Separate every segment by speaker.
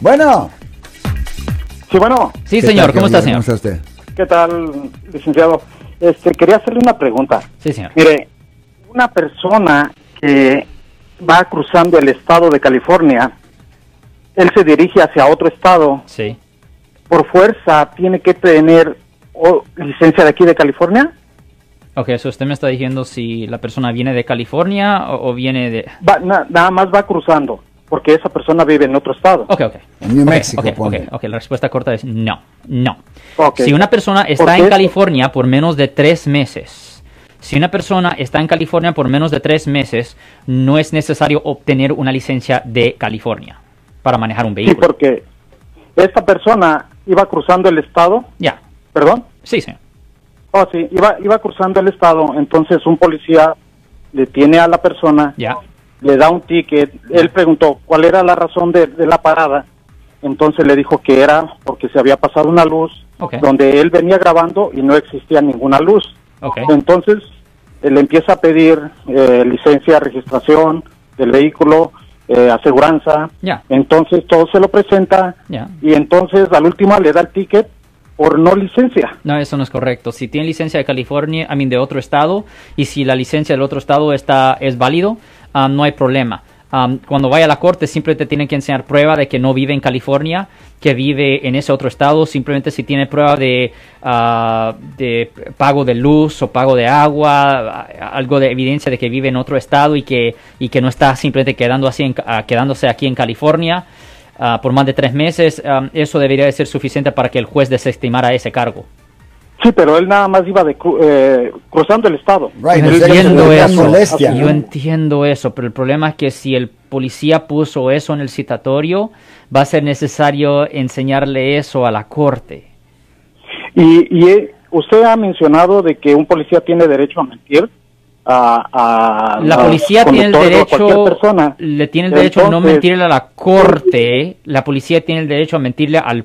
Speaker 1: Bueno.
Speaker 2: Sí, bueno.
Speaker 3: Sí, señor. ¿Cómo está, señor?
Speaker 1: ¿Cómo está usted?
Speaker 2: ¿Qué tal, licenciado? Este, quería hacerle una pregunta.
Speaker 3: Sí, señor.
Speaker 2: Mire, una persona que va cruzando el estado de California, él se dirige hacia otro estado,
Speaker 3: Sí.
Speaker 2: por fuerza tiene que tener o, licencia de aquí de California.
Speaker 3: Ok, eso usted me está diciendo si la persona viene de California o, o viene de...
Speaker 2: Va, na- nada más va cruzando, porque esa persona vive en otro estado.
Speaker 3: Ok, ok.
Speaker 1: En New
Speaker 3: Ok,
Speaker 1: Mexico,
Speaker 3: ok,
Speaker 1: ponle.
Speaker 3: ok, ok, la respuesta corta es no, no.
Speaker 2: Ok.
Speaker 3: Si una persona está
Speaker 2: ¿Por
Speaker 3: en? California por menos de tres meses, si una persona está en California por menos de tres meses, no es necesario obtener una licencia de California para manejar un
Speaker 2: Sí,
Speaker 3: vehículo.
Speaker 2: porque esta persona iba cruzando el estado,
Speaker 3: Ya,
Speaker 2: perdón.
Speaker 3: sí, señor.
Speaker 2: Oh, sí, iba, iba cruzando el estado, entonces un policía detiene a la persona,
Speaker 3: Ya,
Speaker 2: le da un ticket, él preguntó cuál era la razón de, de la parada, entonces le dijo que era porque se había pasado una luz donde él venía grabando y no existía ninguna luz. Entonces le empieza a pedir eh, licencia, registración del vehículo, eh, aseguranza, entonces todo se lo presenta y entonces al último le da el ticket por no licencia.
Speaker 3: No, eso no es correcto. Si tiene licencia de California, I mean, de otro estado, y si la licencia del otro estado está es válido, ah, no hay problema. Am, cuando vaya a la corte, siempre te tienen que enseñar prueba de que no vive en California, que vive en ese otro estado. Simplemente si tiene prueba de, ah, de pago de luz o pago de agua, algo de evidencia de que vive en otro estado y que, y que no está simplemente quedando así en- quedándose aquí en California. por más de tres meses, eso debería de ser suficiente para que el juez desestimara ese cargo.
Speaker 2: Sí, pero él nada más iba de cru- eh, cruzando el estado.
Speaker 1: Right,
Speaker 3: Yo entiendo eso,
Speaker 1: molestia,
Speaker 3: yo
Speaker 1: ¿no?
Speaker 3: entiendo eso, pero el problema es que si el policía puso eso en el citatorio, va a ser necesario enseñarle eso a la corte.
Speaker 2: Y, y eh, usted ha mencionado de que un policía tiene derecho a mentir. A, a-
Speaker 3: La
Speaker 2: a
Speaker 3: policía tiene el derecho,
Speaker 2: persona.
Speaker 3: le tiene el derecho a no
Speaker 2: Entonces,
Speaker 3: mentirle a la corte, la policía tiene el derecho a mentirle al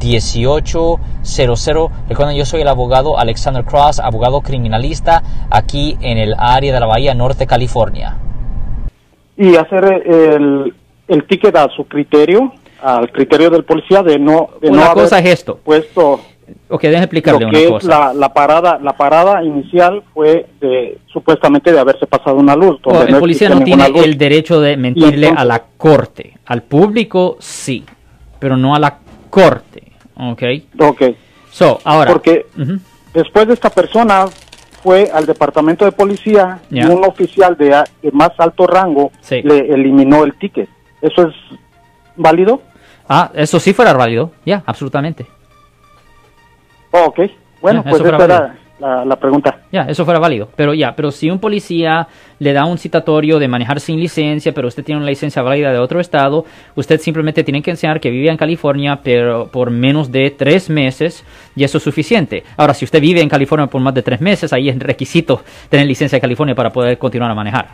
Speaker 4: 1-800-530-1800. Recuerden, yo soy el abogado Alexander Cross, abogado criminalista aquí en el área de la Bahía Norte, California.
Speaker 2: Y hacer el, el ticket a su criterio, al criterio del policía de no, de
Speaker 3: Una
Speaker 2: no
Speaker 3: cosa
Speaker 2: haber
Speaker 3: es esto.
Speaker 2: puesto
Speaker 3: Ok, déjeme explicarle
Speaker 2: lo
Speaker 3: una
Speaker 2: que es
Speaker 3: cosa.
Speaker 2: la, la parada la parada inicial fue de, supuestamente de haberse pasado una luz.
Speaker 3: El
Speaker 2: no
Speaker 3: policía no tiene
Speaker 2: luz.
Speaker 3: el derecho de mentirle
Speaker 2: entonces-
Speaker 3: a la corte. Al público sí, pero no a la corte. ¿Ok?
Speaker 2: Ok.
Speaker 3: So, ahora.
Speaker 2: Porque después de esta persona fue al departamento de policía y un oficial de, a- de más alto rango
Speaker 3: Sí.
Speaker 2: le eliminó el ticket. ¿Eso es válido?
Speaker 3: Ah, eso sí fuera válido. Ya, absolutamente.
Speaker 2: Oh, ok. Bueno, pues
Speaker 3: eso
Speaker 2: era. La, la pregunta.
Speaker 3: Ya, eso fuera válido. Pero ya, pero si un policía le da un citatorio de manejar sin licencia, pero usted tiene una licencia válida de otro estado, usted simplemente tiene que enseñar que vive en California, pero por menos de tres meses, y eso es suficiente. Ahora, si usted vive en California por más de tres meses, ahí es requisito tener licencia de California para poder continuar a manejar.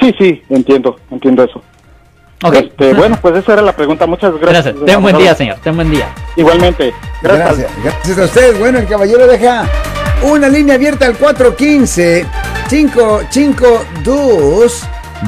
Speaker 2: Sí, sí, entiendo, entiendo eso. Este, bueno, pues esa era la pregunta. Muchas gracias.
Speaker 3: Gracias. Ten buen día, señor. Ten buen día.
Speaker 2: Igualmente. Gracias.
Speaker 1: Gracias. Gracias a usted. Bueno, el caballero deja una línea abierta al 415 552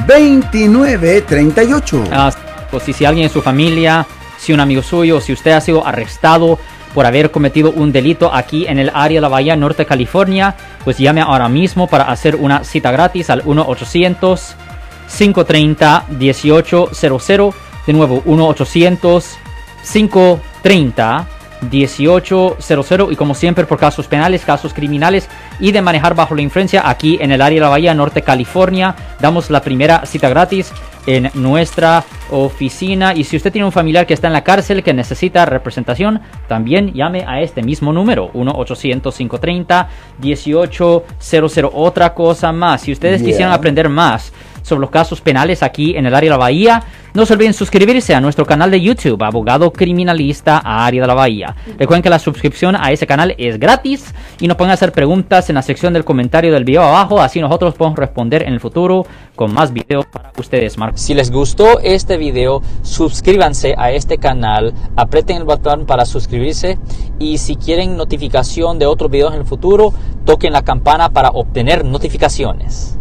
Speaker 1: 2938.
Speaker 3: Ah, pues si, si alguien en su familia, si un amigo suyo, si usted ha sido arrestado por haber cometido un delito aquí en el área de la Bahía Norte, California, pues llame ahora mismo para hacer una cita gratis al 1-800-530-1800. De nuevo, 1-800-530-1800. Y como siempre, por casos penales, casos criminales y de manejar bajo la influencia aquí en el área de la Bahía Norte, California, damos la primera cita gratis en nuestra oficina. Y si usted tiene un familiar que está en la cárcel que necesita representación, también llame a este mismo número, 1-800-530-1800. Otra cosa más, si ustedes
Speaker 1: Yeah.
Speaker 3: quisieran aprender más sobre los casos penales aquí en el área de la Bahía. No se olviden suscribirse a nuestro canal de YouTube, Abogado Criminalista Área de la Bahía. Recuerden que la suscripción a ese canal es gratis y nos pueden hacer preguntas en la sección del comentario del video abajo, así nosotros podemos responder en el futuro con más videos para ustedes, Marcos.
Speaker 4: Si les gustó este video, suscríbanse a este canal, aprieten el botón para suscribirse y si quieren notificación de otros videos en el futuro, toquen la campana para obtener notificaciones.